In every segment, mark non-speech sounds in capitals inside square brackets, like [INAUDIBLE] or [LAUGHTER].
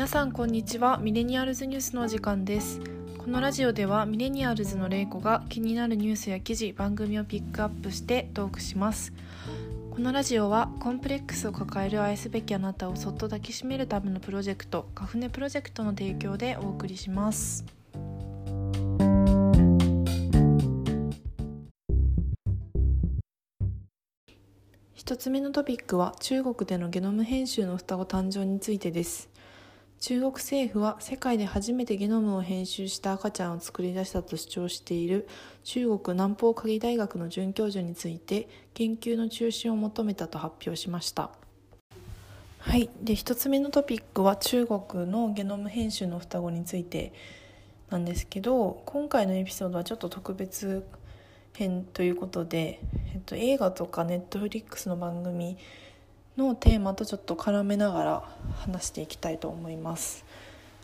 皆さんこんにちは。ミレニアルズニュースのお時間です。このラジオではミレニアルズの玲子が気になるニュースや記事番組をピックアップしてトークします。このラジオはコンプレックスを抱える愛すべきあなたをそっと抱きしめるためのプロジェクトカフネプロジェクトの提供でお送りします。一つ目のトピックは中国でのゲノム編集の双子誕生についてです。中国政府は世界で初めてゲノムを編集した赤ちゃんを作り出したと主張している中国南方科技大学の准教授について研究の中止を求めたと発表しました。はい。で1つ目のトピックは中国のゲノム編集の双子についてなんですけど今回のエピソードはちょっと特別編ということで、えっと、映画とかネットフリックスの番組のテーマとちょっと絡めながら話していきたいと思います。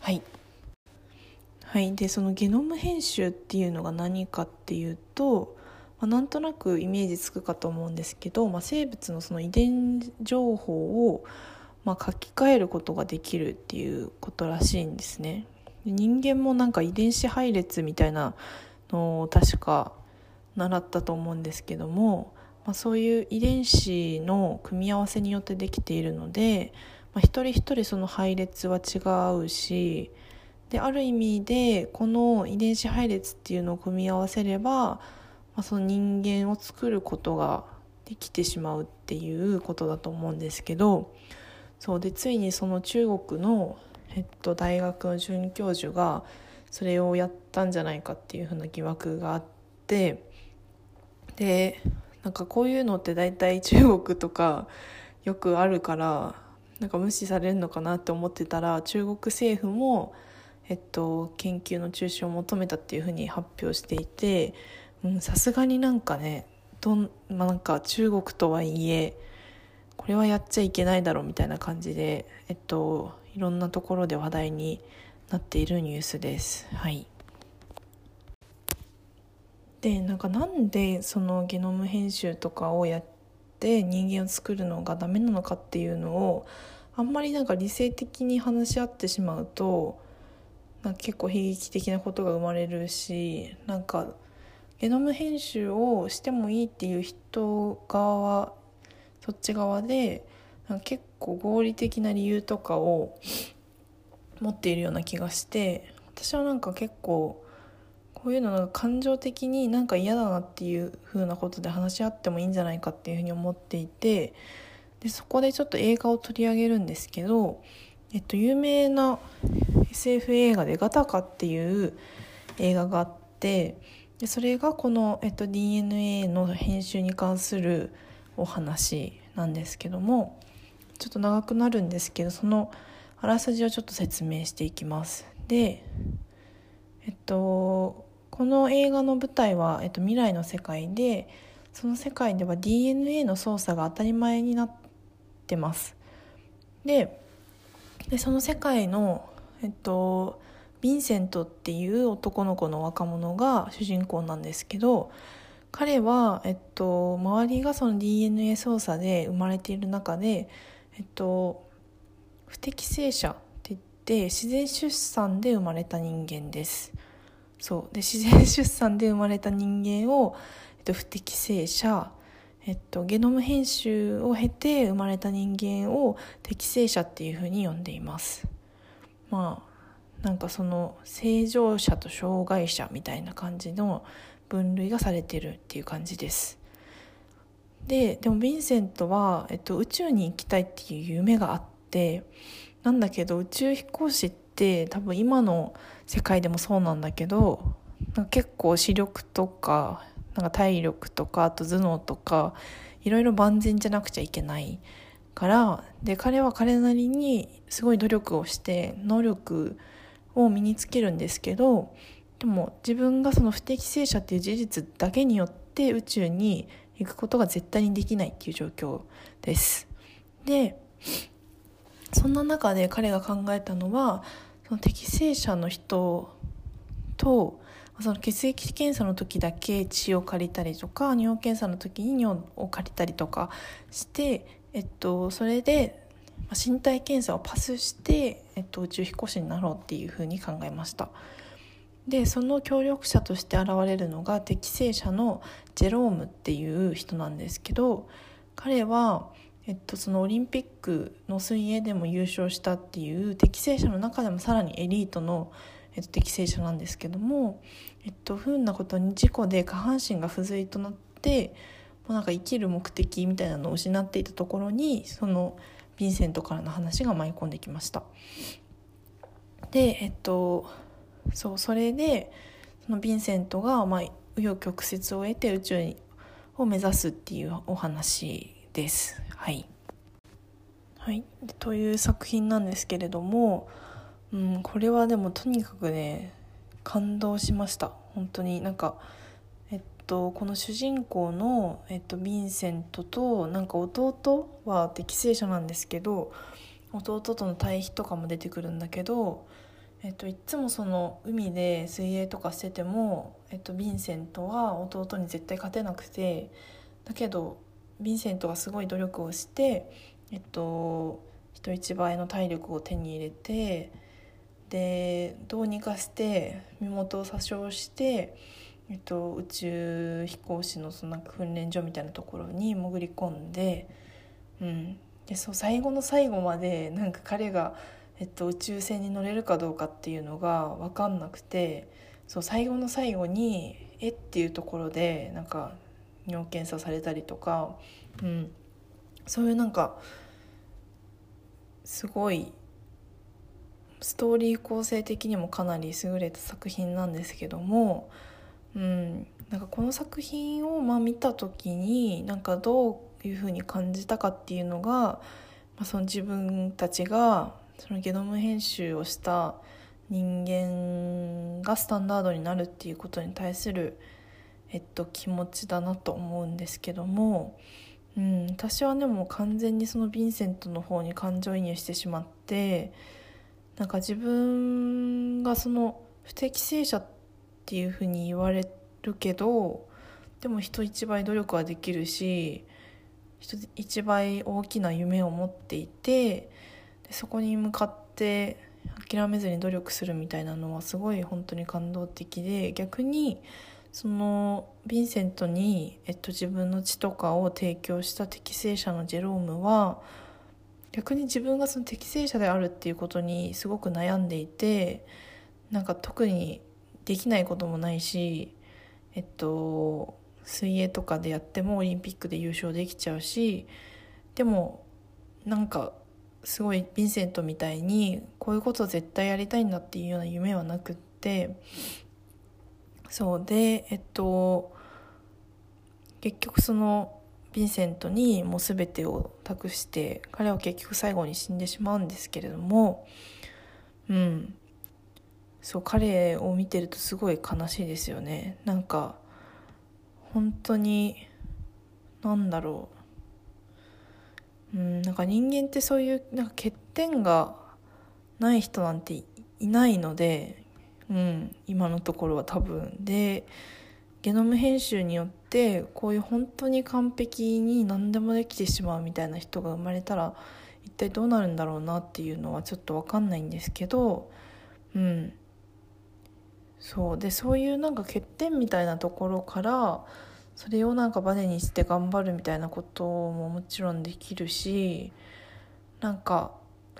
はい、はい、でそのゲノム編集っていうのが何かっていうと、まあ、なんとなくイメージつくかと思うんですけど、まあ、生物のその遺伝情報を、まあ、書き換えることができるっていうことらしいんですね。人間もなんか遺伝子配列みたいなのを確か習ったと思うんですけどもまあ、そういう遺伝子の組み合わせによってできているので、まあ、一人一人その配列は違うしである意味でこの遺伝子配列っていうのを組み合わせれば、まあ、その人間を作ることができてしまうっていうことだと思うんですけどそうでついにその中国の、えっと、大学の准教授がそれをやったんじゃないかっていうふうな疑惑があってでなんかこういうのって大体中国とかよくあるからなんか無視されるのかなって思ってたら中国政府も、えっと、研究の中止を求めたっていうふうに発表していてさすがになんかねどん、まあ、なんか中国とはいえこれはやっちゃいけないだろうみたいな感じで、えっと、いろんなところで話題になっているニュースです。はいでなんかなんでそのゲノム編集とかをやって人間を作るのがダメなのかっていうのをあんまりなんか理性的に話し合ってしまうとなんか結構悲劇的なことが生まれるしなんかゲノム編集をしてもいいっていう人側はそっち側でなんか結構合理的な理由とかを持っているような気がして私はなんか結構こういうのなんか感情的になんか嫌だなっていう風なことで話し合ってもいいんじゃないかっていうふうに思っていてでそこでちょっと映画を取り上げるんですけど、えっと、有名な SF 映画で「ガタカ」っていう映画があってでそれがこの、えっと、DNA の編集に関するお話なんですけどもちょっと長くなるんですけどそのあらすじをちょっと説明していきます。でえっとこの映画の舞台は、えっと、未来の世界でその世界では DNA の操作が当たり前になってますででその世界の、えっと、ヴィンセントっていう男の子の若者が主人公なんですけど彼は、えっと、周りがその DNA 操作で生まれている中で、えっと、不適正者って言って自然出産で生まれた人間です。そう。で自然出産で生まれた人間を、えっと、不適正者、えっと、ゲノム編集を経て生まれた人間を適正者っていうふうに呼んでいます。まあなんかその正常者と障害者みたいな感じの分類がされてるっていう感じです。ででもヴィンセントは、えっと、宇宙に行きたいっていう夢があってなんだけど宇宙飛行士って多分今の世界でもそうなんだけど結構視力とかなんか体力とかあと頭脳とかいろいろ万全じゃなくちゃいけないからで彼は彼なりにすごい努力をして能力を身につけるんですけどでも自分がその不適正者っていう事実だけによって宇宙に行くことが絶対にできないっていう状況です。でそんな中で彼が考えたのはその適正者の人とその血液検査の時だけ血を借りたりとか尿検査の時に尿を借りたりとかして、えっと、それで、身体検査をパスして、えっと、宇宙飛行士になろうっていうふうに考えました。でその協力者として現れるのが適正者のジェロームっていう人なんですけど彼は、えっと、そのオリンピックの水泳でも優勝したっていう適正者の中でもさらにエリートの、えっと、適正者なんですけども、えっと、不運なことに事故で下半身が不随となってもうなんか生きる目的みたいなのを失っていたところにそのヴィンセントからの話が舞い込んできました。でえっとそうそれでそのヴィンセントがまあ紆余曲折を得て宇宙を目指すっていうお話です。はい、はい、という作品なんですけれども、うん、これはでもとにかくね感動しました。本当に。なんかえっとこの主人公の、えっと、ヴィンセントとなんか弟は適正者なんですけど弟との対比とかも出てくるんだけど、えっと、いつもその海で水泳とかしてても、えっと、ヴィンセントは弟に絶対勝てなくてだけどヴィンセントがすごい努力をして、えっと、人一倍の体力を手に入れてでどうにかして身元を詐称して。えっと、宇宙飛行士のその訓練所みたいなところに潜り込んで,、うん、でそう最後の最後までなんか彼が、えっと、宇宙船に乗れるかどうかっていうのが分かんなくてそう最後の最後に「えっ?」ていうところでなんか尿検査されたりとか、うん、そういうなんかすごいストーリー構成的にもかなり優れた作品なんですけどもうん、なんかこの作品をまあ見た時になんかどういうふうに感じたかっていうのが、まあ、その自分たちがそのゲノム編集をした人間がスタンダードになるっていうことに対する、えっと、気持ちだなと思うんですけども、うん、私はでもう完全にそのヴィンセントの方に感情移入してしまってなんか自分がその不適正者っていうふうに言われるけどでも人一倍努力はできるし人一倍大きな夢を持っていてでそこに向かって諦めずに努力するみたいなのはすごい本当に感動的で逆にそのヴィンセントに、えっと、自分の血とかを提供した適正者のジェロームは逆に自分がその適正者であるっていうことにすごく悩んでいてなんか特にできないこともないしえっと水泳とかでやってもオリンピックで優勝できちゃうしでもなんかすごいヴィンセントみたいにこういうことを絶対やりたいんだっていうような夢はなくってそうでえっと結局そのヴィンセントにもう全てを託して彼は結局最後に死んでしまうんですけれどもうん。そう彼を見てるとすごい悲しいですよね。なんか本当になんだろう。うんなんか人間ってそういうなんか欠点がない人なんていないので、うん、今のところは多分。でゲノム編集によってこういう本当に完璧に何でもできてしまうみたいな人が生まれたら一体どうなるんだろうなっていうのはちょっと分かんないんですけどうん。そう。でそういうなんか欠点みたいなところからそれをなんかバネにして頑張るみたいなことももちろんできるしなんか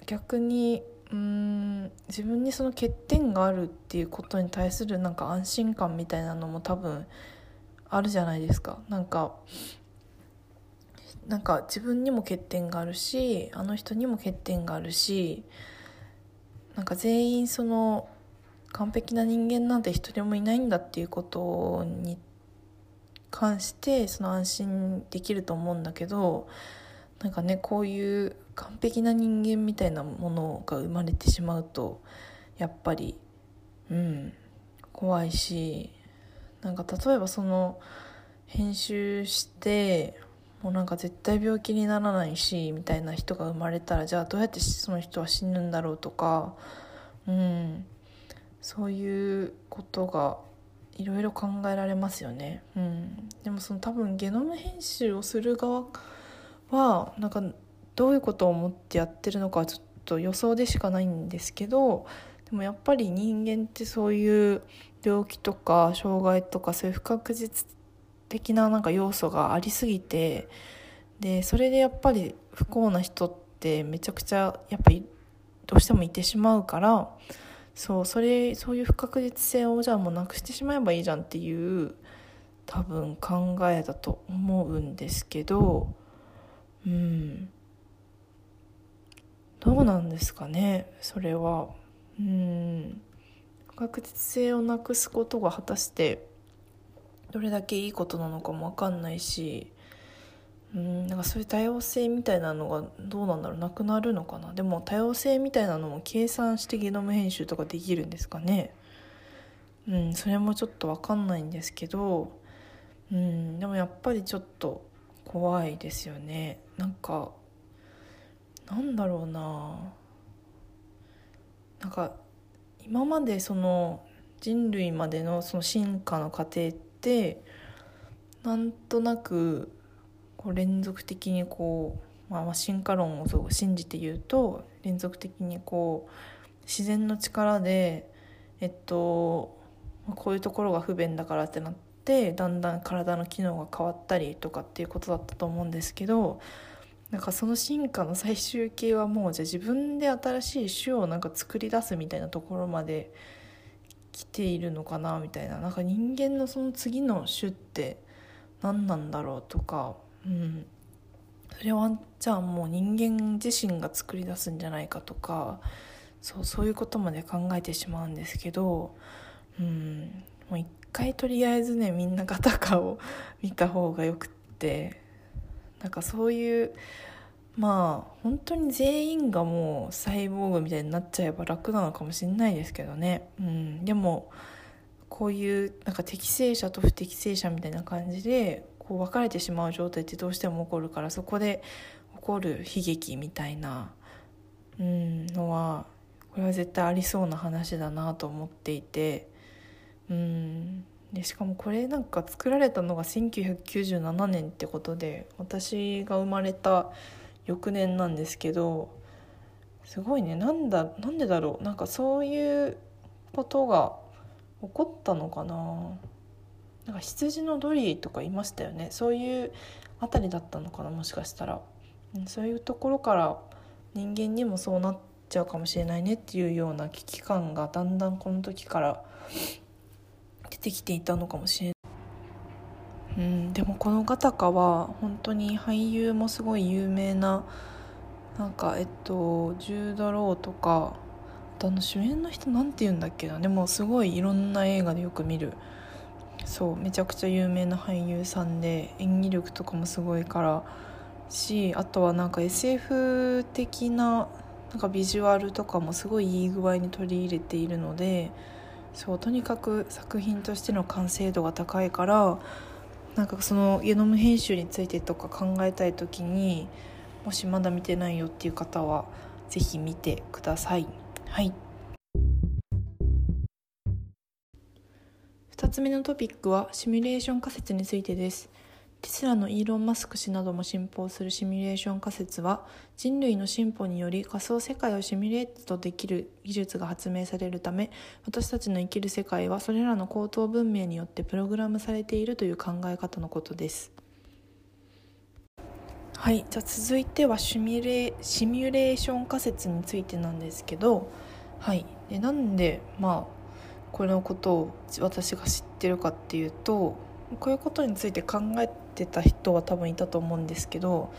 逆にうん自分にその欠点があるっていうことに対するなんか安心感みたいなのも多分あるじゃないですか。なんかなんか自分にも欠点があるしあの人にも欠点があるしなんか全員その完璧な人間なんて一人もいないんだっていうことに関してその安心できると思うんだけどなんかねこういう完璧な人間みたいなものが生まれてしまうとやっぱりうん怖いしなんか例えばその編集してもうなんか絶対病気にならないしみたいな人が生まれたらじゃあどうやってその人は死ぬんだろうとかうんそういうことがいろいろ考えられますよね。うん、でもその多分ゲノム編集をする側はなんかどういうことを思ってやってるのかはちょっと予想でしかないんですけどでもやっぱり人間ってそういう病気とか障害とかそういう不確実的ななんか要素がありすぎてでそれでやっぱり不幸な人ってめちゃくちゃやっぱりどうしてもいてしまうからそうそれそういう不確実性をじゃあもうなくしてしまえばいいじゃんっていう多分考えだと思うんですけどうん。どうなんですかねそれは。うん。不確実性をなくすことが果たしてどれだけいいことなのかも分かんないしうんなんかそういう多様性みたいなのがどうなんだろうなくなるのかな。でも多様性みたいなのも計算してゲノム編集とかできるんですかね。うんそれもちょっと分かんないんですけどうんでもやっぱりちょっと怖いですよね。なんかなんだろうな。なんか今までその人類までのその進化の過程ってなんとなくこう連続的にこう、まあ、進化論をそう信じて言うと連続的にこう自然の力でえっとこういうところが不便だからってなってだんだん体の機能が変わったりとかっていうことだったと思うんですけどなんかその進化の最終形はもうじゃあ自分で新しい種をなんか作り出すみたいなところまで来ているのかなみたいな。なんか人間のその次の種って何なんだろうとか。うん。それはじゃあもう人間自身が作り出すんじゃないかとか。そうそういうことまで考えてしまうんですけど。うん。もう一回とりあえずねみんなガタカを見た方がよくって。なんかそういうまあ本当に全員がもうサイボーグみたいになっちゃえば楽なのかもしれないですけどね、うん、でもこういうなんか適正者と不適正者みたいな感じでこう分かれてしまう状態ってどうしても起こるからそこで起こる悲劇みたいな、うん、のはこれは絶対ありそうな話だなと思っていて、うん、でしかもこれなんか作られたのが1997年ってことで私が生まれた翌年なんですけどすごいね。なんだなんでだろう。なんかそういうことが起こったのかな。なんか羊のドリーとかいましたよね。そういうあたりだったのかなもしかしたら、そういうところから人間にもそうなっちゃうかもしれないねっていうような危機感がだんだんこの時から出てきていたのかもしれない。うん、でもこのガタカは本当に俳優もすごい有名ななんかえっとジュード・ローとかあとあの主演の人なんて言うんだっけなでもすごいいろんな映画でよく見るそうめちゃくちゃ有名な俳優さんで演技力とかもすごいからしあとはなんか SF 的ななんかビジュアルとかもすごいいい具合に取り入れているのでそうとにかく作品としての完成度が高いからなんかそのゲノム編集についてとか考えたい時にもしまだ見てないよっていう方は是非見てください。はい2つ目のトピックはシミュレーション仮説についてですテスラのイーロン・マスク氏なども信奉するシミュレーション仮説は人類の進歩により仮想世界をシミュレートできる技術が発明されるため私たちの生きる世界はそれらの高等文明によってプログラムされているという考え方のことです。はい。じゃあ続いてはシミュレシミュレーション仮説についてなんですけどはい。でなんでまあこのことを私が知ってるかっていうとこういうことについて考えてた人は多分いたと思うんですけど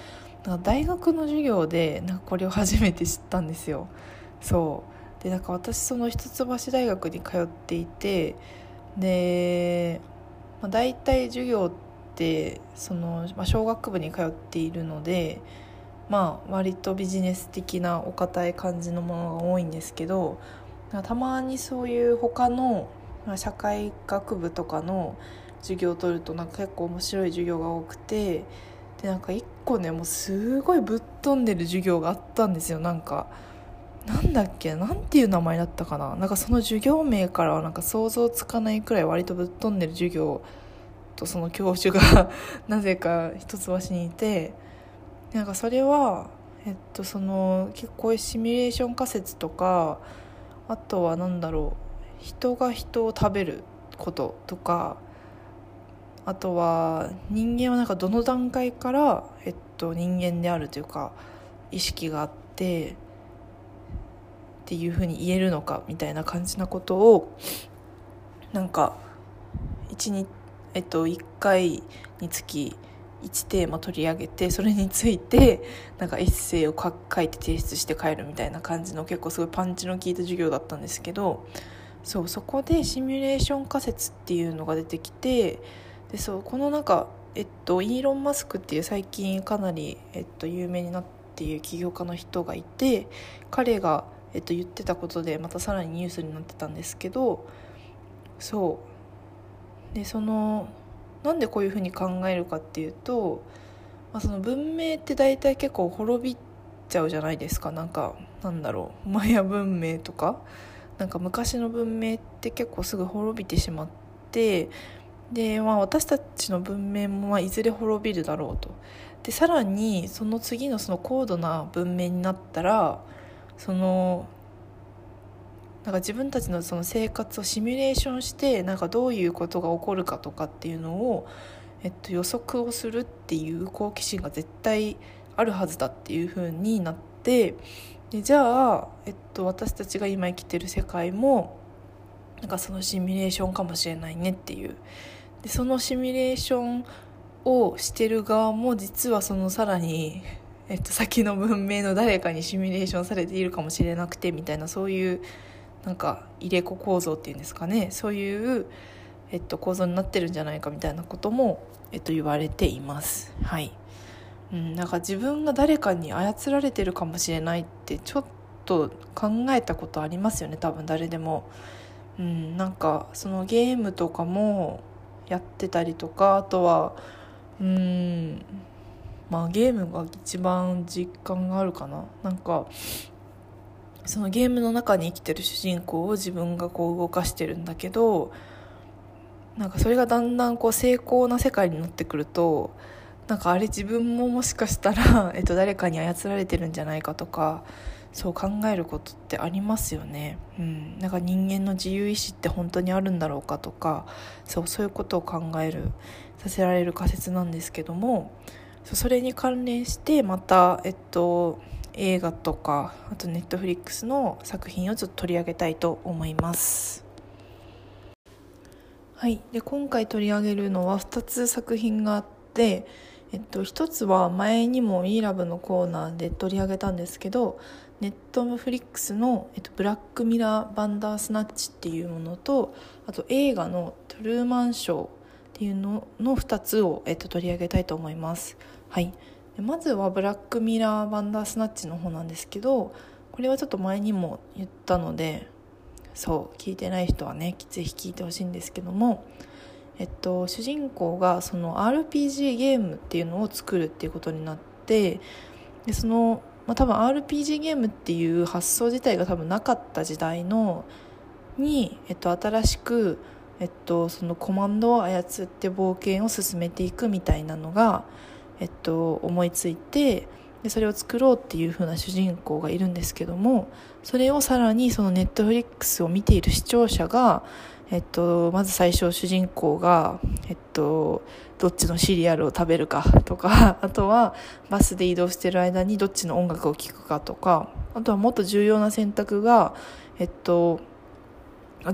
なんか大学の授業でなんかこれを初めて知ったんですよ。そうでなんか私その一橋大学に通っていてで、まあ、大体授業ってその、まあ、小学部に通っているのでまあ割とビジネス的なお堅い感じのものが多いんですけどたまにそういう他の社会学部とかの授業を取るとなんか結構面白い授業が多くてでなんか一個ねもうすごいぶっ飛んでる授業があったんですよ。なんかなんだっけなんていう名前だったかな。なんかその授業名からはなんか想像つかないくらい割とぶっ飛んでる授業とその教授が [LAUGHS] なぜか一橋にいてなんかそれはえっとその結構シミュレーション仮説とかあとは何だろう人が人を食べることとかあとは人間はなんかどの段階から、えっと、人間であるというか意識があってっていうふうに言えるのかみたいな感じなことをなんか1日、えっと、1回につき1テーマ取り上げてそれについてなんかエッセイを書いて提出して帰るみたいな感じの結構すごいパンチの効いた授業だったんですけどそうそこでシミュレーション仮説っていうのが出てきてでそうこのなんかえっとイーロン・マスクっていう最近かなり、えっと、有名になっている起業家の人がいて彼がえっと、言ってたことでまたさらにニュースになってたんですけどそう。でそのなんでこういうふうに考えるかっていうと、まあ、その文明って大体結構滅びちゃうじゃないですか。なんかなんだろう。マヤ文明とか。なんか昔の文明って結構すぐ滅びてしまってで、まあ、私たちの文明もまあいずれ滅びるだろうと。でさらにその次のその高度な文明になったらそのなんか自分たちのその生活をシミュレーションしてなんかどういうことが起こるかとかっていうのを、えっと、予測をするっていう好奇心が絶対あるはずだっていうふうになってでじゃあ、えっと、私たちが今生きてる世界もなんかそのシミュレーションかもしれないねっていうでそのシミュレーションをしてる側も実はそのさらにえっと、先の文明の誰かにシミュレーションされているかもしれなくてみたいなそういうなんか入れ子構造っていうんですかねそういう、えっと、構造になってるんじゃないかみたいなことも、えっと、言われています。はいうん、なんか自分が誰かに操られてるかもしれないってちょっと考えたことありますよね多分誰でも。うん、なんかそのゲームとかもやってたりとかあとはうんまあゲームが一番実感があるかな。なんかそのゲームの中に生きてる主人公を自分がこう動かしてるんだけどなんかそれがだんだんこう成功な世界になってくるとなんかあれ自分ももしかしたら、[LAUGHS] えっと、誰かに操られてるんじゃないかとかそう考えることってありますよね。うん、なんか人間の自由意志って本当にあるんだろうかとかそうそういうことを考えるさせられる仮説なんですけどもそれに関連してまた、えっと、映画とかあとネットフリックスの作品をちょっと取り上げたいと思います。はい、で今回取り上げるのは2つ作品があって、えっと、1つは前にも e ラブのコーナーで取り上げたんですけどネットフリックスの、えっと、ブラックミラー・バンダースナッチっていうものとあと映画の「トゥルーマンショー」っていうのの2つを、えっと、取り上げたいと思います。はいまずはブラックミラーバンダースナッチの方なんですけどこれはちょっと前にも言ったのでそう聞いてない人はねぜひ聞いてほしいんですけどもえっと主人公がその RPG ゲームっていうのを作るっていうことになってでその、まあ、多分 RPG ゲームっていう発想自体が多分なかった時代のに、えっと、新しく、えっと、そのコマンドを操って冒険を進めていくみたいなのがえっと、思いついてでそれを作ろうっていう風な主人公がいるんですけどもそれをさらにそのネットフリックスを見ている視聴者が、えっと、まず最初主人公が、えっと、どっちのシリアルを食べるかとか [LAUGHS] あとはバスで移動してる間にどっちの音楽を聴くかとかあとはもっと重要な選択が、えっと、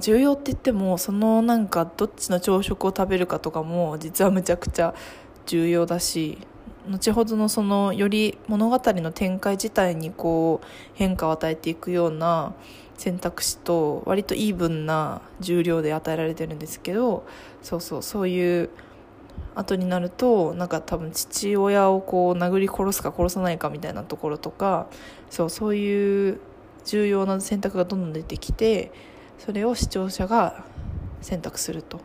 重要って言ってもそのなんかどっちの朝食を食べるかとかも実はむちゃくちゃ重要だし後ほどのそのより物語の展開自体にこう変化を与えていくような選択肢と割とイーブンな重量で与えられてるんですけどそうそうそういう後になるとなんか多分父親をこう殴り殺すか殺さないかみたいなところとかそうそういう重要な選択がどんどん出てきてそれを視聴者が選択すると。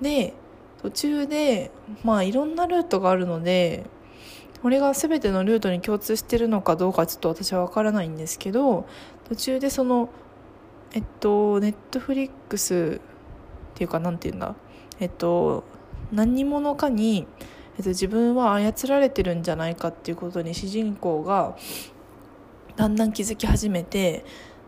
で途中でまあいろんなルートがあるのでこれが全てのルートに共通してるのかどうかちょっと私は分からないんですけど途中でそのえっとネットフリックスっていうか何て言うんだ？えっと何者かに、えっと、自分は操られてるんじゃないかっていうことに主人公がだんだん気づき始めて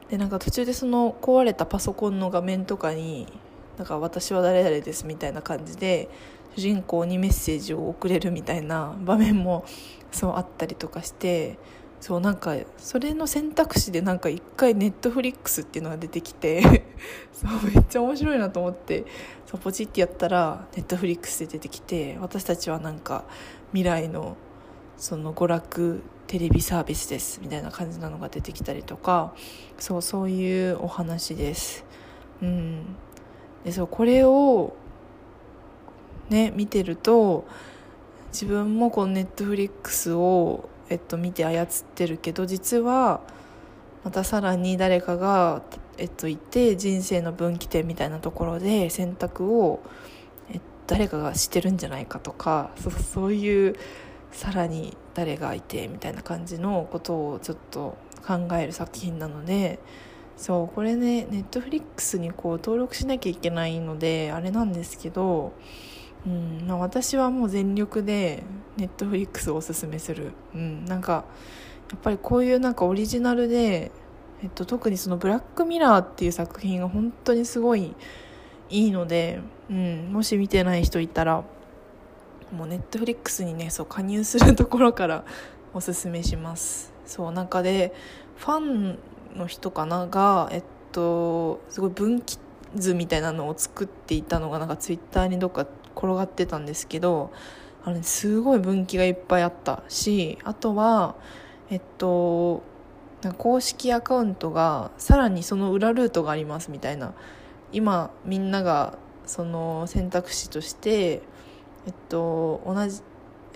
でなんか途中でその壊れたパソコンの画面とかに「なんか私は誰々です」みたいな感じで主人公にメッセージを送れるみたいな場面もそうあったりとかしてそうなんかそれの選択肢でなんか一回ネットフリックスっていうのが出てきて [LAUGHS] そうめっちゃ面白いなと思って。そうポチってやったらネットフリックスで出てきて私たちはなんか未来のその娯楽テレビサービスですみたいな感じなのが出てきたりとかそうそういうお話です。うん。でそうこれをね見てると自分もこのネットフリックスをえっと、見て操ってるけど実はまたさらに誰かが、えっと、いて人生の分岐点みたいなところで選択を、え誰かがしてるんじゃないかとかそうそういうさらに誰がいてみたいな感じのことをちょっと考える作品なのでそうこれねネットフリックスにこう登録しなきゃいけないのであれなんですけどうんまあ、私はもう全力でネットフリックスをおすすめする、うん、なんかやっぱりこういうなんかオリジナルで、えっと、特にその「ブラックミラー」っていう作品が本当にすごいいいので、うん、もし見てない人いたらもうネットフリックスにねそう加入するところからおすすめします。そうな中でファンの人かながえっとすごい分岐図みたいなのを作っていたのがなんかツイッターにどっか転がってたんですけどあれすごい分岐がいっぱいあった。しあとはえっと公式アカウントがさらにその裏ルートがありますみたいな。今みんながその選択肢としてえっと同じ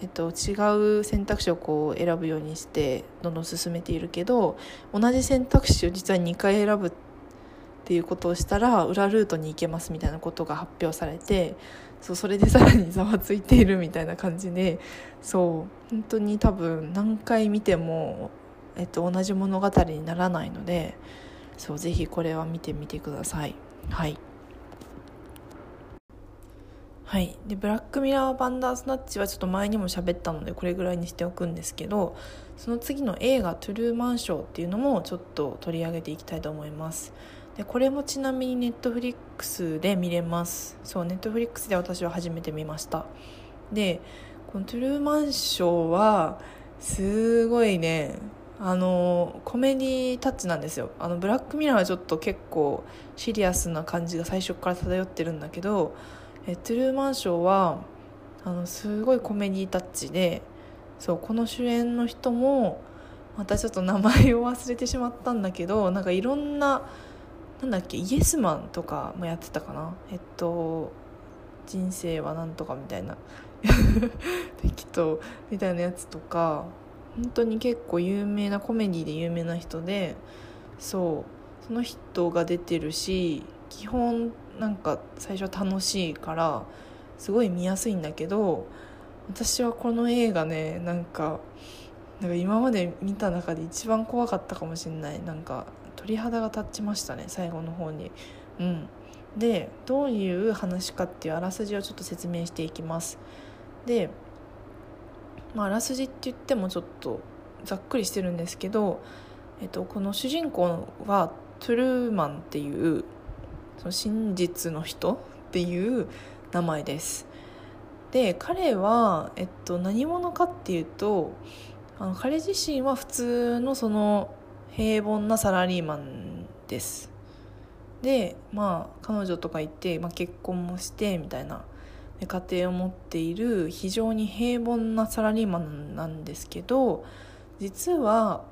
えっと、違う選択肢をこう選ぶようにしてどんどん進めているけど同じ選択肢を実は2回選ぶっていうことをしたら裏ルートに行けますみたいなことが発表されてそうそれでさらにざわついているみたいな感じでそう本当に多分何回見ても、えっと、同じ物語にならないのでそうぜひこれは見てみてください。はい。はい。でブラックミラーバンダースナッチはちょっと前にも喋ったのでこれぐらいにしておくんですけどその次の映画「トゥルーマンショー」っていうのもちょっと取り上げていきたいと思います。でこれもちなみにネットフリックスで見れます。そうネットフリックスで私は初めて見ました。でこの「トゥルーマンショー」はすごいねあのコメディタッチなんですよ。あのブラックミラーはちょっと結構シリアスな感じが最初から漂ってるんだけどえトゥルーマンショーはあのすごいコメディタッチでそうこの主演の人もまたちょっと名前を忘れてしまったんだけどなんかいろんななんだっけイエスマンとかもやってたかな。えっと人生はなんとかみたいな。[LAUGHS] 適当。みたいなやつとか本当に結構有名なコメディで有名な人でそう。その人が出てるし基本なんか最初楽しいからすごい見やすいんだけど私はこの映画ねなんかなんか今まで見た中で一番怖かったかもしれない。なんか鳥肌が立ちましたね最後の方に。うん、でどういう話かっていうあらすじをちょっと説明していきます。で、まあ、あらすじって言ってもちょっとざっくりしてるんですけど、えっと、この主人公はトゥルーマンっていうその真実の人っていう名前です。で彼は、えっと、何者かっていうとあの彼自身は普通のその平凡なサラリーマンです。でまあ彼女とかいて、まあ、結婚もしてみたいな。家庭を持っている非常に平凡なサラリーマンなんですけど実は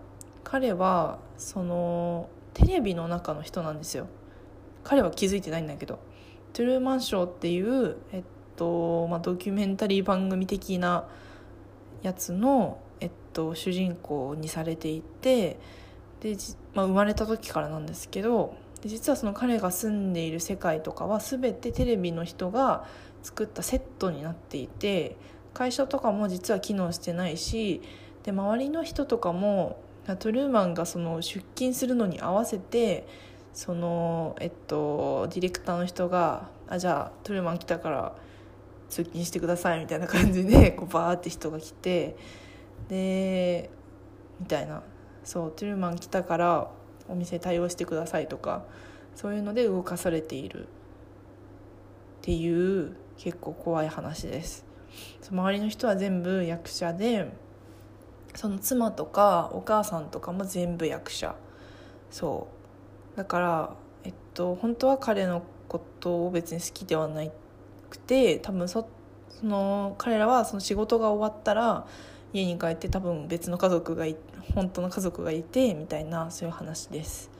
彼はそのテレビの中の人なんですよ。彼は気づいてないんだけど「トゥルーマンショー」っていう、えっとまあ、ドキュメンタリー番組的なやつの、えっと、主人公にされていてで、まあ、生まれた時からなんですけどで実はその彼が住んでいる世界とかは全てテレビの人が作ったセットになっていて会社とかも実は機能してないしで周りの人とかもトルーマンがその出勤するのに合わせてそのえっとディレクターの人が「あじゃあトルーマン来たから通勤してください」みたいな感じでこうバーって人が来てでみたいな。そうトゥルーマン来たからお店対応してくださいとかそういうので動かされているっていう結構怖い話です。周りの人は全部役者でその妻とかお母さんとかも全部役者。そう。だからえっと本当は彼のことを別に好きではなくて多分そその彼らはその仕事が終わったら家に帰って多分別の家族が本当の家族がいてみたいなそういう話です。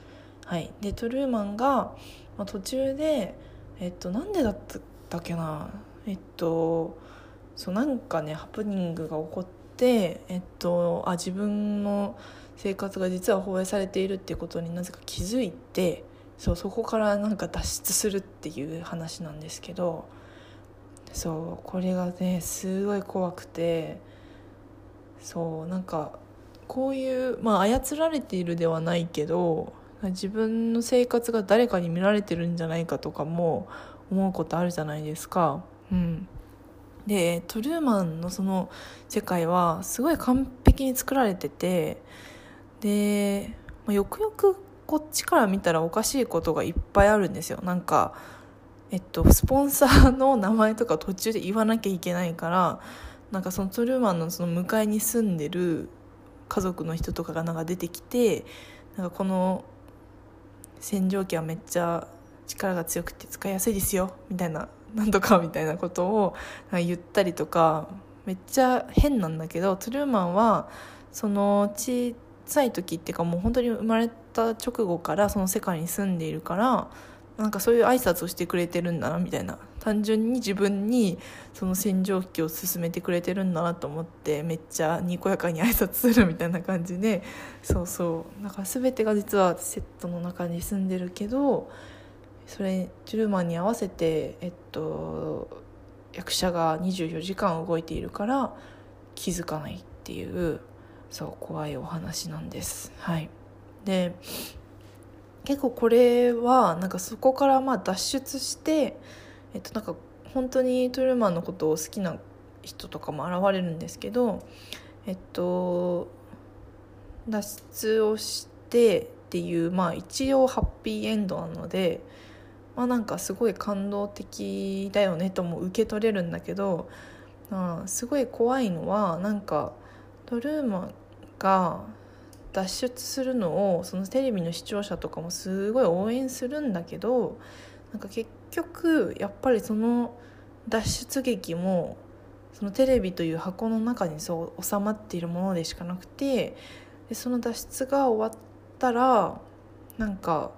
はい、でトゥルーマンが、まあ、途中で、えっと、なんでだったっけな？えっとそうなんかねハプニングが起こって、えっと、あ自分の生活が実は放映されているっていうことになぜか気づいてそうそこからなんか脱出するっていう話なんですけどそうこれがねすごい怖くてそうなんかこういうまあ操られているではないけど自分の生活が誰かに見られてるんじゃないかとかも思うことあるじゃないですか。うん、でトルーマンのその世界はすごい完璧に作られててで、まあ、よくよくこっちから見たらおかしいことがいっぱいあるんですよなんかえっとスポンサーの名前とか途中で言わなきゃいけないからなんかそのトルーマンのその向かいに住んでる家族の人とかがなんか出てきてなんかこの洗浄機はめっちゃ力が強くて使いやすいですよみたいななんとかみたいなことを言ったりとかめっちゃ変なんだけどトゥルーマンはその小さい時っていうかもう本当に生まれた直後からその世界に住んでいるからなんかそういう挨拶をしてくれてるんだなみたいな。単純に自分にその洗浄機を勧めてくれてるんだなと思ってめっちゃにこやかに挨拶するみたいな感じでそうそうだから全てが実はセットの中に住んでるけどそれジュルマンに合わせてえっと役者が24時間動いているから気づかないっていうそう怖いお話なんです。はい、で結構これはなんかそこからまあ脱出して、えっと、なんか本当にトゥルーマンのことを好きな人とかも現れるんですけど、えっと、脱出をしてっていう、まあ、一応ハッピーエンドなので、まあ、なんかすごい感動的だよねとも受け取れるんだけど、まあ、すごい怖いのはなんかトルーマンが脱出するのをそのテレビの視聴者とかもすごい応援するんだけどなんか結局やっぱりその脱出劇もそのテレビという箱の中にそう収まっているものでしかなくてでその脱出が終わったらなんか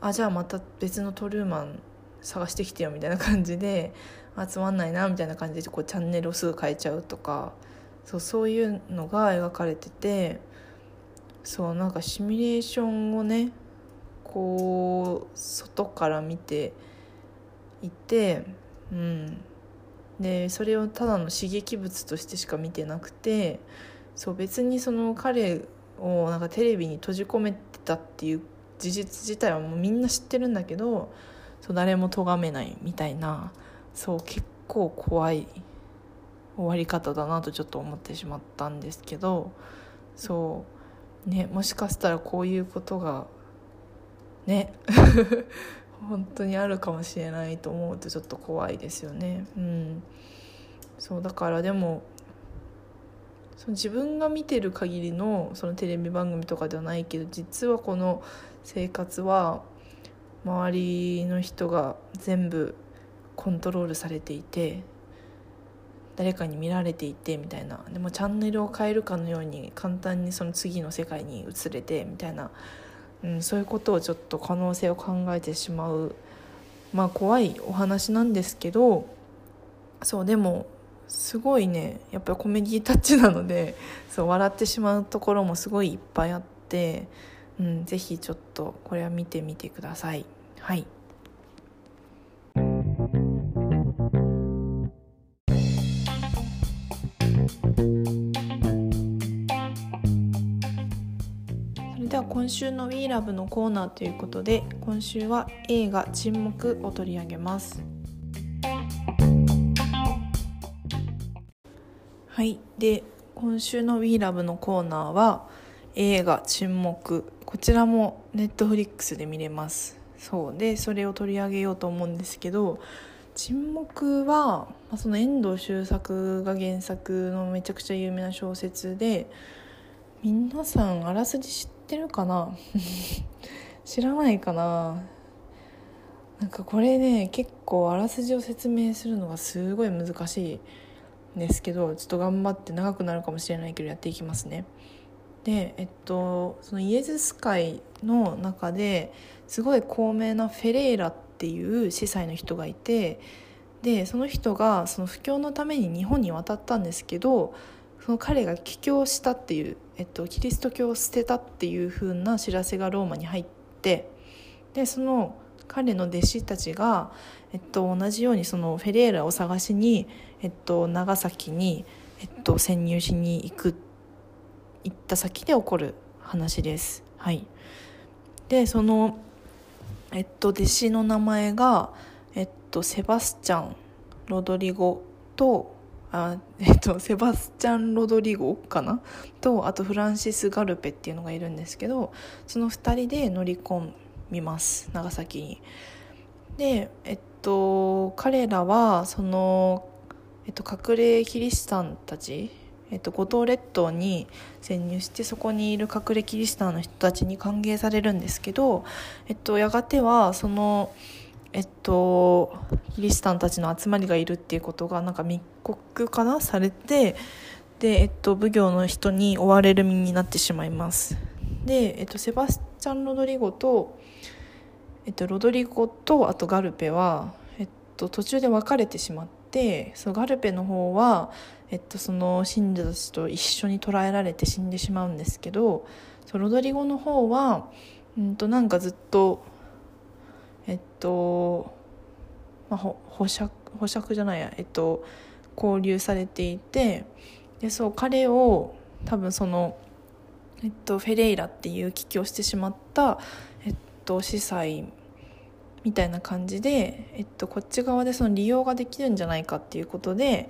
あじゃあまた別のトルーマン探してきてよみたいな感じであつまんないなみたいな感じでこうチャンネルをすぐ変えちゃうとかそうそういうのが描かれてて。そうなんかシミュレーションをねこう外から見ていてうん。でそれをただの刺激物としてしか見てなくてそう別にその彼をなんかテレビに閉じ込めてたっていう事実自体はもうみんな知ってるんだけどそう誰も咎めないみたいなそう結構怖い終わり方だなとちょっと思ってしまったんですけどそうねもしかしたらこういうことがね。本当にあるかもしれないと思うとちょっと怖いですよね。うん、そうだからでもその自分が見てる限りのそのテレビ番組とかではないけど実はこの生活は周りの人が全部コントロールされていて誰かに見られていてみたいなでもチャンネルを変えるかのように簡単にその次の世界に移れてみたいな、うん、そういうことをちょっと可能性を考えてしまうまあ怖いお話なんですけどそうでもすごいねやっぱりコメディタッチなので [LAUGHS] そう笑ってしまうところもすごいいっぱいあって、うん、ぜひちょっとこれは見てみてください。はい今週の WeLove のコーナーということで今週は映画「沈黙」を取り上げます。はい。で今週の WeLove のコーナーは映画「沈黙」こちらもネットフリックスで見れます。そう。でそれを取り上げようと思うんですけど沈黙は、まあ、その遠藤周作が原作のめちゃくちゃ有名な小説で皆さんあらすじ知っってるかな？[LAUGHS] 知らないかな？なんかこれね結構あらすじを説明するのがすごい難しいんですけどちょっと頑張って長くなるかもしれないけどやっていきますね。でえっとそのイエズス会の中ですごい高名なフェレーラっていう司祭の人がいてでその人がその布教のために日本に渡ったんですけどその彼が帰教したっていう、えっと、キリスト教を捨てたっていう風な知らせがローマに入ってでその彼の弟子たちが、えっと、同じようにそのフェレーラを探しに、えっと、長崎に、えっと、潜入しに行く行った先で起こる話です。はい、でその、えっと、弟子の名前が、えっと、セバスチャン・ロドリゴとあえっと、セバスチャン・ロドリゴかな？とあとフランシス・ガルペっていうのがいるんですけどその2人で乗り込みます長崎に。でえっと彼らはその、えっと、隠れキリシタンたち、えっと、五島列島に潜入してそこにいる隠れキリシタンの人たちに歓迎されるんですけど、えっと、やがてはその。えっと、キリシタンたちの集まりがいるっていうことがなんか密告かなされてで、えっと、奉行の人に追われる身になってしまいます。で、えっと、セバスチャン・ロドリゴと、えっと、ロドリゴとあとガルペは、えっと、途中で別れてしまってそのガルペの方は、えっと、その信者たちと一緒に捕らえられて死んでしまうんですけどそロドリゴの方は、うんとなんかずっとえっと、まあ、保釈保釈じゃないやえっと交流されていてでそう彼を多分その、えっと、フェレイラっていう危機をしてしまった、えっと、司祭みたいな感じで、えっと、こっち側でその利用ができるんじゃないかっていうことで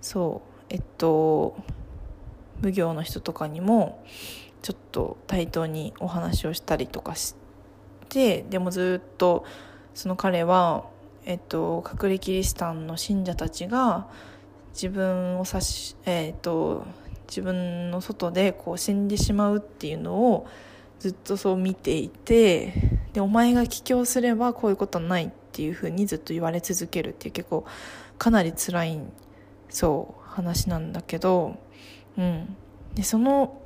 そうえっと奉行の人とかにもちょっと対等にお話をしたりとかして。てでもずっとその彼は、えっと、隠れキリシタンの信者たちが自分を指し、えっと、自分の外でこう死んでしまうっていうのをずっとそう見ていてでお前が帰郷すればこういうことはないっていうふうにずっと言われ続けるっていう結構かなり辛いそう話なんだけど、うん、でその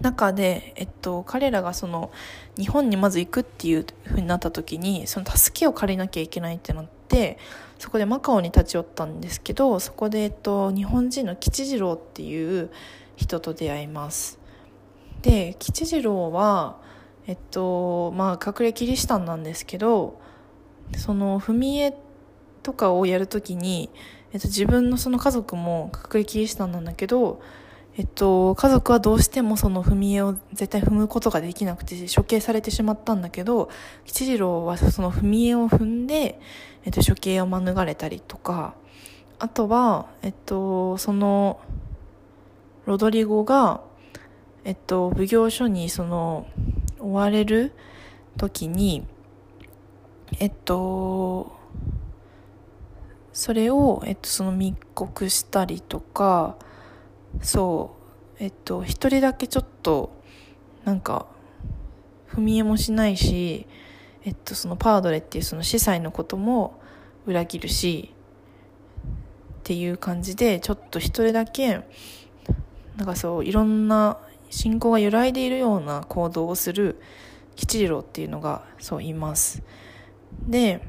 中で、えっと、彼らがその日本にまず行くっていう風になった時にその助けを借りなきゃいけないってなってそこでマカオに立ち寄ったんですけどそこで、えっと、日本人の吉次郎っていう人と出会います。で吉次郎はえっとまあ隠れキリシタンなんですけどその踏み絵とかをやるときに、えっと、自分のその家族も隠れキリシタンなんだけどえっと、家族はどうしてもその踏み絵を絶対踏むことができなくて処刑されてしまったんだけど吉次郎はその踏み絵を踏んで、えっと、処刑を免れたりとかあとは、えっと、そのロドリゴが、えっと、奉行所にその追われる時にえっとそれを、えっと、その密告したりとかそう。えっと一人だけちょっとなんか踏み絵もしないしえっとそのパードレっていうその司祭のことも裏切るしっていう感じでちょっと一人だけなんかそういろんな信仰が揺らいでいるような行動をする吉次郎っていうのがそういます。で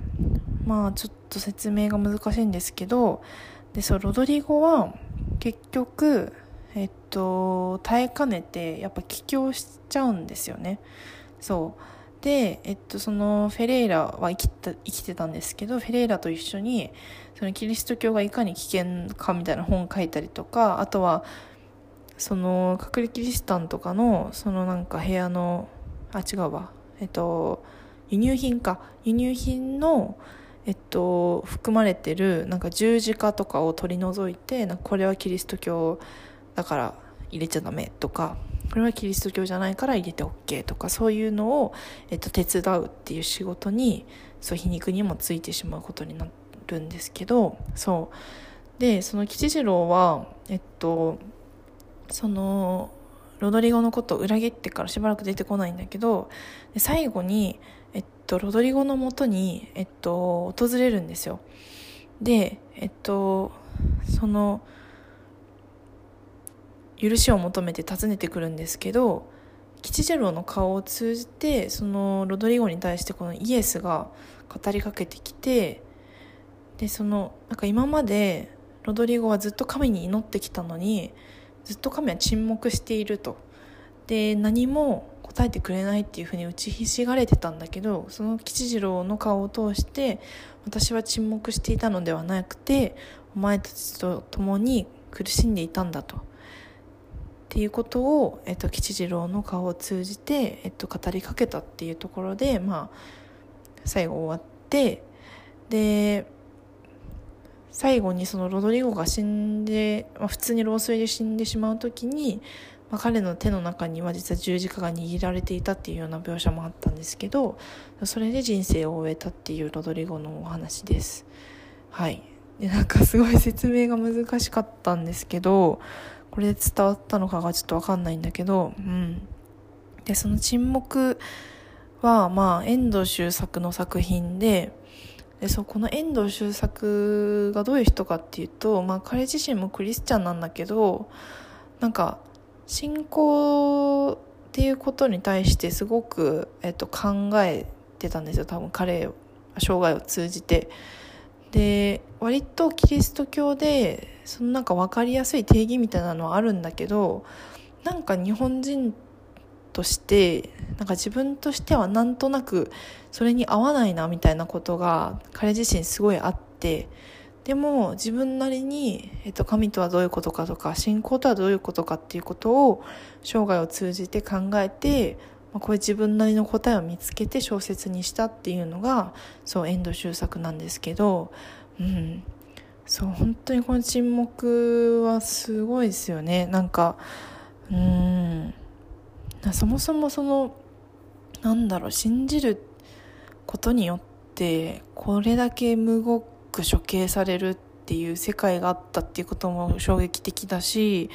まあちょっと説明が難しいんですけどでそうロドリゴは結局えっと耐えかねてやっぱ帰郷しちゃうんですよね。そう。で、えっと、そのフェレイラは生きた生きてたんですけどフェレイラと一緒にそのキリスト教がいかに危険かみたいな本を書いたりとかあとはその隠れキリシタンとかのそのなんか部屋のあ違うわ。えっと輸入品か。輸入品のえっと、含まれてるなんか十字架とかを取り除いてこれはキリスト教だから入れちゃダメとかこれはキリスト教じゃないから入れて OK とかそういうのを、えっと、手伝うっていう仕事にそう皮肉にもついてしまうことになるんですけどそう。でその吉次郎はえっとそのロドリゴのことを裏切ってからしばらく出てこないんだけど最後に、えっと、ロドリゴのもとに、えっと、訪れるんですよ。でえっとその許しを求めて訪ねてくるんですけど吉次郎の顔を通じてそのロドリゴに対してこのイエスが語りかけてきてでそのなんか今までロドリゴはずっと神に祈ってきたのにずっと神は沈黙しているとで何も答えてくれないっていうふうに打ちひしがれてたんだけどその吉次郎の顔を通して私は沈黙していたのではなくてお前たちと共に苦しんでいたんだと。っていうことを、えっと、吉次郎の顔を通じて、えっと、語りかけたっていうところで、まあ、最後終わってで最後にそのロドリゴが死んで、まあ、普通に老衰で死んでしまう時に、まあ、彼の手の中には実は十字架が握られていたっていうような描写もあったんですけどそれで人生を終えたっていうロドリゴのお話です。はいでなんかすごい説明が難しかったんですけどこれで伝わったのかがちょっとわかんないんだけど、うん。で、その沈黙は、まあ、遠藤周作の作品で、で、そう、この遠藤周作がどういう人かっていうと、まあ、彼自身もクリスチャンなんだけど、なんか、信仰っていうことに対してすごく、えっと、考えてたんですよ。多分彼、生涯を通じて。で割とキリスト教でそのなんか分かりやすい定義みたいなのはあるんだけどなんか日本人としてなんか自分としてはなんとなくそれに合わないなみたいなことが彼自身すごいあってでも自分なりに、えっと、神とはどういうことかとか信仰とはどういうことかっていうことを生涯を通じて考えてまあ、こういう自分なりの答えを見つけて小説にしたっていうのがそう遠藤周作なんですけど、うん、そう本当にこの沈黙はすごいですよね。なんかうん。そもそもそのなんだろう信じることによってこれだけ無ごく処刑されるっていう世界があったっていうことも衝撃的だし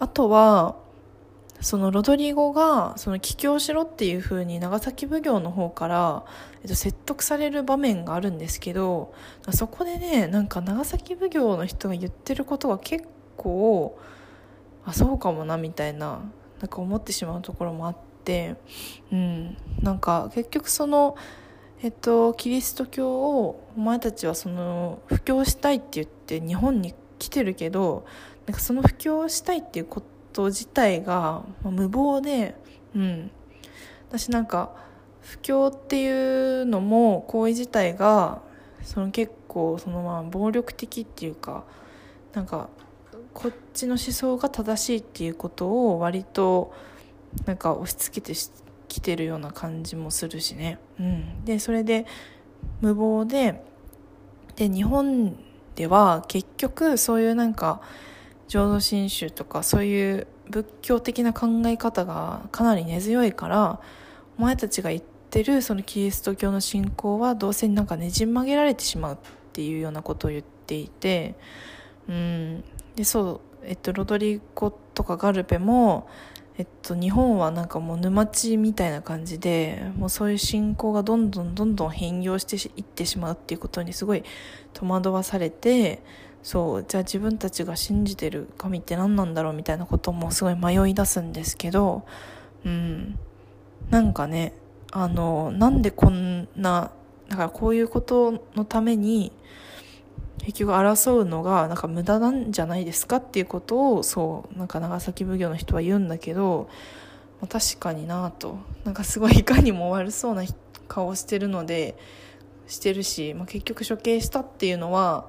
あとはそのロドリゴがその帰郷しろっていうふうに長崎奉行の方から、えっと、説得される場面があるんですけどそこでねなんか長崎奉行の人が言ってることが結構あそうかもなみたいななんか思ってしまうところもあってうん。なんか結局そのえっとキリスト教をお前たちはその布教したいって言って日本に来てるけどなんかその布教したいっていうことこと自体が無謀で、うん、私なんか不況っていうのも行為自体がその結構そのまあ暴力的っていうかなんかこっちの思想が正しいっていうことを割となんか押し付けてきてるような感じもするしね。うん、でそれで無謀でで日本では結局そういうなんか浄土真宗とかそういう仏教的な考え方がかなり根強いからお前たちが言ってるそのキリスト教の信仰はどうせなんかねじ曲げられてしまうっていうようなことを言っていてうん。でそうえっとロドリゴとかガルペもえっと、日本はなんかもう沼地みたいな感じでもうそういう信仰がどんどんどんどん変容していってしまうっていうことにすごい戸惑わされてそうじゃあ自分たちが信じてる神って何なんだろうみたいなこともすごい迷い出すんですけどうん。なんかねあのなんでこんなだからこういうことのために結局争うのがなんか無駄なんじゃないですかっていうことをそうなんか長崎奉行の人は言うんだけど、まあ、確かになと。なんかすごいいかにも悪そうな顔してるのでしてるし、まあ、結局処刑したっていうのは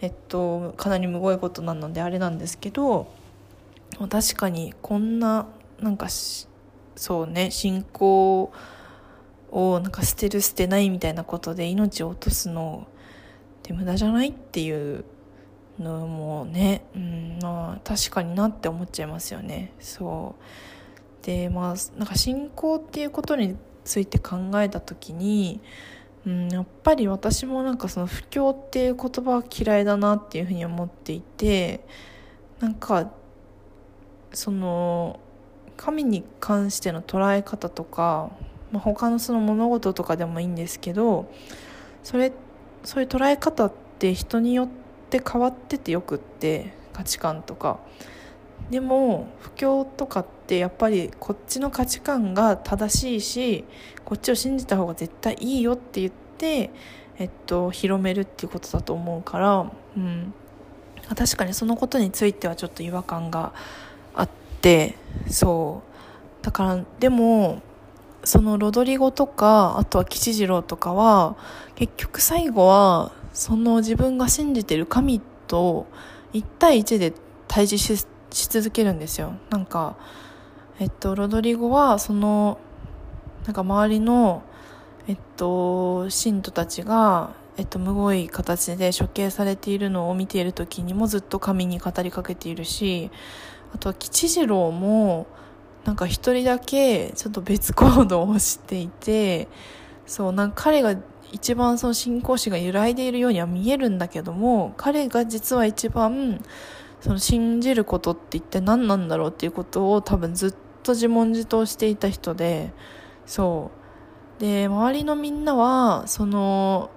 えっと、かなりむごいことなのであれなんですけど確かにこんななんかそうね信仰をなんか捨てる捨てないみたいなことで命を落とすのって無駄じゃないっていうのもね、うんまあ、確かになって思っちゃいますよね。そう。でまあなんか信仰っていうことについて考えた時に、うん、やっぱり私もなんかその不況っていう言葉は嫌いだなっていうふうに思っていてなんかその神に関しての捉え方とか、まあ、他のその物事とかでもいいんですけどそれそういう捉え方って人によって変わっててよくって価値観とか。でも不況とかってやっぱりこっちの価値観が正しいしこっちを信じた方が絶対いいよって言って、えっと、広めるっていうことだと思うから、うん、確かにそのことについてはちょっと違和感があってそう。だからでもそのロドリゴとかあとは吉次郎とかは結局最後はその自分が信じてる神と1対1で対峙しし続けるんですよ。なんかえっとロドリゴはそのなんか周りのえっと信徒たちがえっと、むごい形で処刑されているのを見ている時にもずっと神に語りかけているしあとは吉次郎もなんか一人だけちょっと別行動をしていてそうなんか彼が一番その信仰心が揺らいでいるようには見えるんだけども彼が実は一番その信じることって一体何なんだろうっていうことを多分ずっとと自問自答していた人でそう。で周りのみんなはその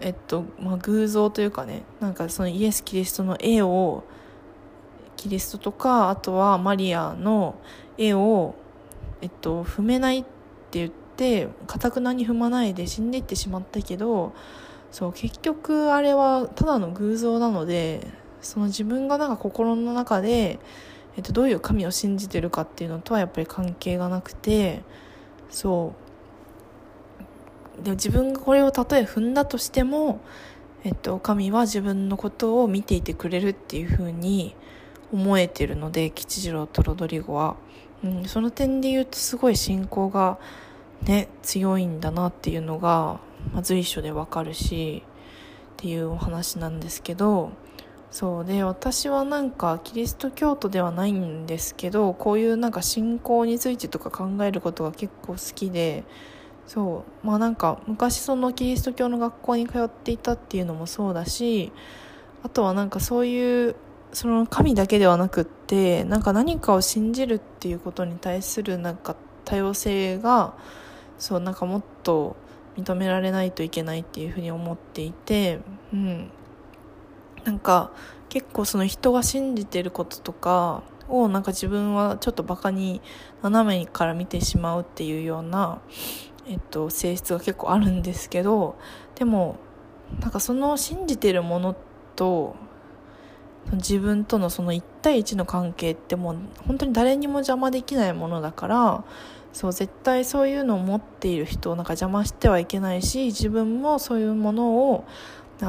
えっと、まあ、偶像というかねなんかそのイエス・キリストの絵をキリストとかあとはマリアの絵を、えっと、踏めないって言ってかたくなに踏まないで死んでいってしまったけどそう結局あれはただの偶像なのでその自分がなんか心の中で、えっと、どういう神を信じてるかっていうのとはやっぱり関係がなくてそう。で自分がこれをたとえ踏んだとしても、えっと、神は自分のことを見ていてくれるっていうふうに思えてるので吉次郎とロドリゴは、うん、その点で言うとすごい信仰がね強いんだなっていうのが、まあ、随所でわかるしっていうお話なんですけどそうで私はなんかキリスト教徒ではないんですけどこういうなんか信仰についてとか考えることが結構好きでそう。まあなんか昔そのキリスト教の学校に通っていたっていうのもそうだしあとはなんかそういうその神だけではなくってなんか何かを信じるっていうことに対するなんか多様性がそうなんかもっと認められないといけないっていうふうに思っていて、うん、なんか結構その人が信じてることとかをなんか自分はちょっとバカに斜めから見てしまうっていうような、えっと、性質が結構あるんですけどでもなんかその信じてるものと自分とのその1対1の関係ってもう本当に誰にも邪魔できないものだからそう絶対そういうのを持っている人をなんか邪魔してはいけないし自分もそういうものを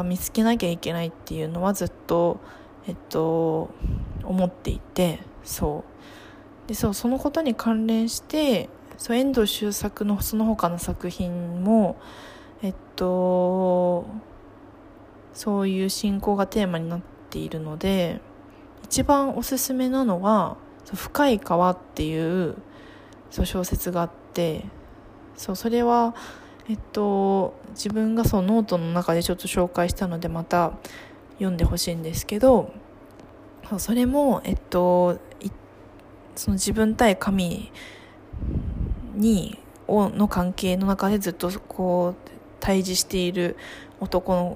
見つけなきゃいけないっていうのはずっと、えっと、思っていてそう。でそうそのことに関連してそう遠藤周作のその他の作品もえっとそういう信仰がテーマになっているので一番おすすめなのは「深い川」っていうそう小説があってそうそれはえっと、自分がそのノートの中でちょっと紹介したのでまた読んでほしいんですけどそれも、えっと、その自分対神にの関係の中でずっとこう対峙している男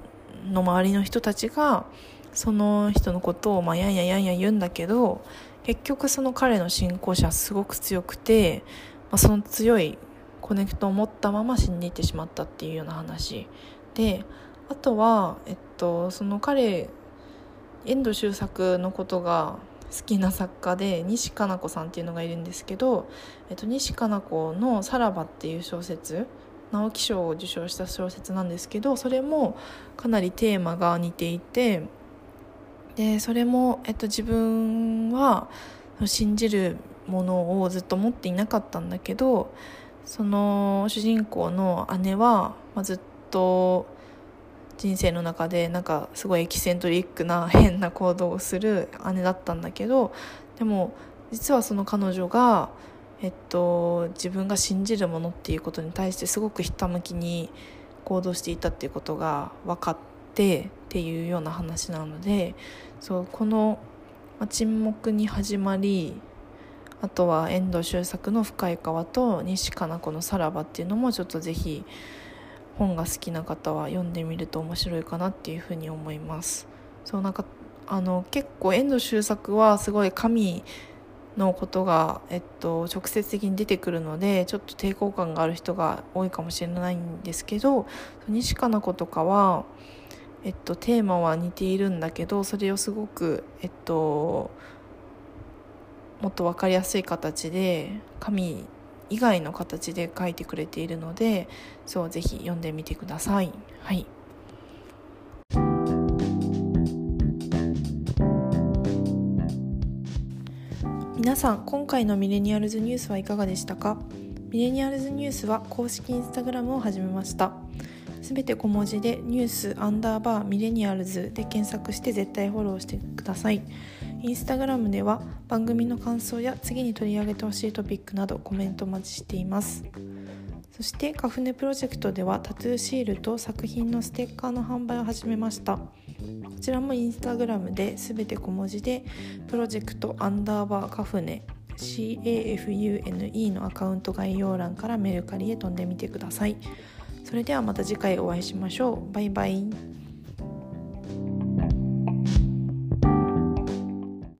の周りの人たちがその人のことをまあやんややんや言うんだけど結局その彼の信仰者はすごく強くて、まあ、その強いコネクトを持ったまま死んでいってしまったっていうような話であとは、えっと、その彼遠藤周作のことが好きな作家で西加奈子さんっていうのがいるんですけど、えっと、西加奈子の「さらば」っていう小説直木賞を受賞した小説なんですけどそれもかなりテーマが似ていてでそれも、えっと、自分は信じるものをずっと持っていなかったんだけどその主人公の姉は、まあ、ずっと人生の中でなんかすごいエキセントリックな変な行動をする姉だったんだけどでも実はその彼女が、えっと、自分が信じるものっていうことに対してすごくひたむきに行動していたっていうことが分かってっていうような話なのでそうこの「沈黙に始まり」あとは遠藤周作の「深い川」と西加奈子の「さらば」っていうのもちょっとぜひ本が好きな方は読んでみると面白いかなっていうふうに思います。そうなんかあの結構遠藤周作はすごい神のことが、えっと、直接的に出てくるのでちょっと抵抗感がある人が多いかもしれないんですけど西加奈子とかは、えっと、テーマは似ているんだけどそれをすごく、えっと、もっと分かりやすい形で神以外の形で書いてくれているのでそうぜひ読んでみてください。はい。皆さん今回のミレニアルズニュースはいかがでしたか？ミレニアルズニュースは公式インスタグラムを始めました。すべて小文字でニュースアンダーバーミレニアルズで検索して絶対フォローしてください。インスタグラムでは番組の感想や次に取り上げてほしいトピックなどコメントお待ちしています。そしてカフネプロジェクトではタトゥーシールと作品のステッカーの販売を始めました。こちらもインスタグラムで全て小文字でプロジェクトアンダーバーカフネ CAFUNE のアカウント概要欄からメルカリへ飛んでみてください。それではまた次回お会いしましょう。バイバイ。